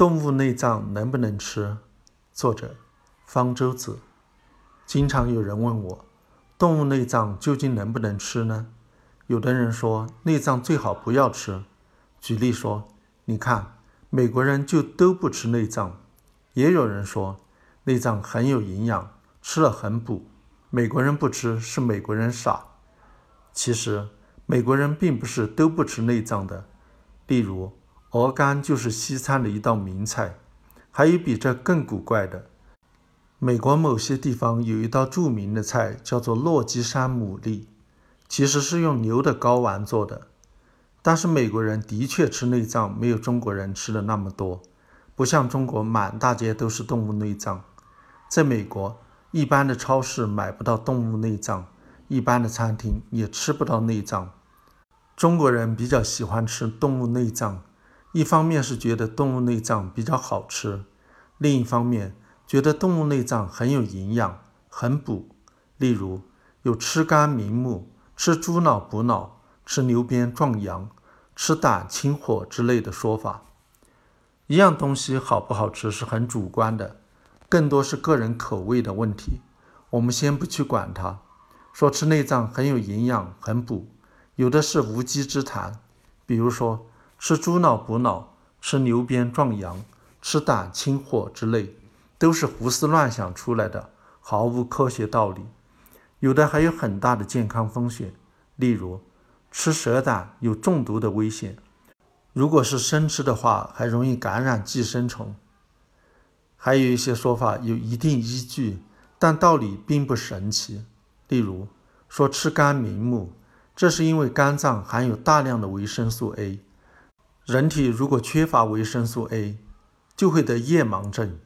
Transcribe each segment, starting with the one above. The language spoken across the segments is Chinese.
动物内脏能不能吃？作者：方舟子。经常有人问我，动物内脏究竟能不能吃呢？有的人说内脏最好不要吃。举例说，你看美国人就都不吃内脏。也有人说内脏很有营养，吃了很补。美国人不吃是美国人傻。其实美国人并不是都不吃内脏的。例如。鹅肝就是西餐的一道名菜，还有比这更古怪的。美国某些地方有一道著名的菜，叫做落基山牡蛎，其实是用牛的睾丸做的。但是美国人的确吃内脏，没有中国人吃的那么多。不像中国满大街都是动物内脏，在美国，一般的超市买不到动物内脏，一般的餐厅也吃不到内脏。中国人比较喜欢吃动物内脏。一方面是觉得动物内脏比较好吃，另一方面觉得动物内脏很有营养、很补。例如有吃肝明目、吃猪脑补脑、吃牛鞭壮阳、吃胆清火之类的说法。一样东西好不好吃是很主观的，更多是个人口味的问题。我们先不去管它，说吃内脏很有营养、很补，有的是无稽之谈。比如说。吃猪脑补脑，吃牛鞭壮阳，吃胆清火之类，都是胡思乱想出来的，毫无科学道理。有的还有很大的健康风险，例如吃蛇胆有中毒的危险，如果是生吃的话，还容易感染寄生虫。还有一些说法有一定依据，但道理并不神奇。例如说吃肝明目，这是因为肝脏含有大量的维生素 A。人体如果缺乏维生素 A，就会得夜盲症，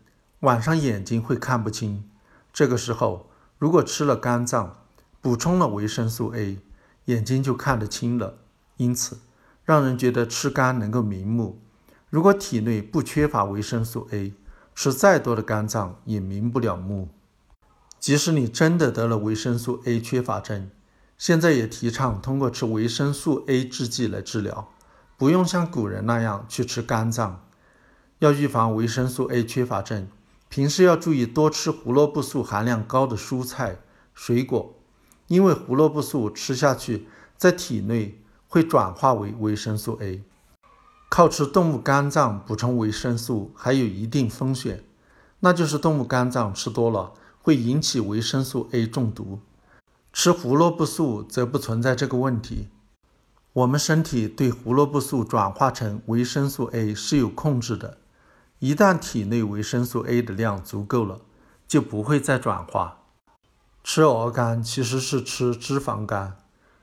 晚上眼睛会看不清。这个时候，如果吃了肝脏，补充了维生素 A，眼睛就看得清了。因此，让人觉得吃肝能够明目。如果体内不缺乏维生素 A，吃再多的肝脏也明不了目。即使你真的得了维生素 A 缺乏症，现在也提倡通过吃维生素 A 制剂来治疗。不用像古人那样去吃肝脏，要预防维生素 A 缺乏症，平时要注意多吃胡萝卜素含量高的蔬菜、水果，因为胡萝卜素吃下去在体内会转化为维生素 A。靠吃动物肝脏补充维生素还有一定风险，那就是动物肝脏吃多了会引起维生素 A 中毒。吃胡萝卜素则不存在这个问题。我们身体对胡萝卜素转化成维生素 A 是有控制的，一旦体内维生素 A 的量足够了，就不会再转化。吃鹅肝其实是吃脂肪肝，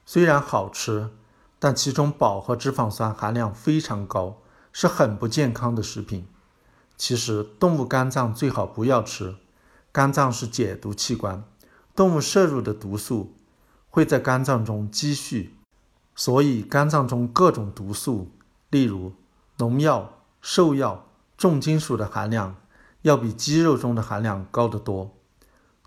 虽然好吃，但其中饱和脂肪酸含量非常高，是很不健康的食品。其实动物肝脏最好不要吃，肝脏是解毒器官，动物摄入的毒素会在肝脏中积蓄。所以，肝脏中各种毒素，例如农药、兽药、重金属的含量，要比鸡肉中的含量高得多。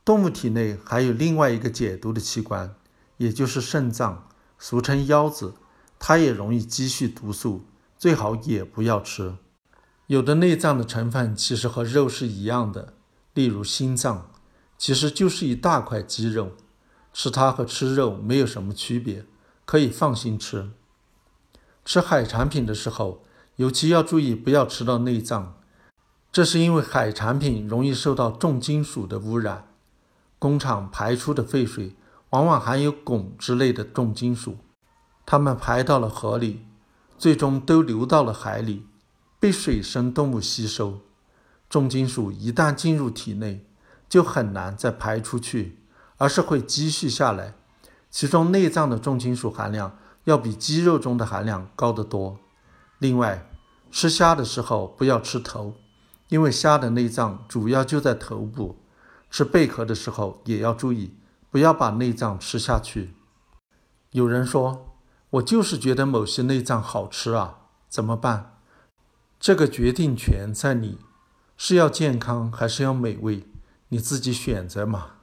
动物体内还有另外一个解毒的器官，也就是肾脏，俗称腰子，它也容易积蓄毒素，最好也不要吃。有的内脏的成分其实和肉是一样的，例如心脏，其实就是一大块肌肉，吃它和吃肉没有什么区别。可以放心吃。吃海产品的时候，尤其要注意不要吃到内脏，这是因为海产品容易受到重金属的污染。工厂排出的废水往往含有汞之类的重金属，它们排到了河里，最终都流到了海里，被水生动物吸收。重金属一旦进入体内，就很难再排出去，而是会积蓄下来。其中内脏的重金属含量要比鸡肉中的含量高得多。另外，吃虾的时候不要吃头，因为虾的内脏主要就在头部。吃贝壳的时候也要注意，不要把内脏吃下去。有人说，我就是觉得某些内脏好吃啊，怎么办？这个决定权在你，是要健康还是要美味，你自己选择嘛。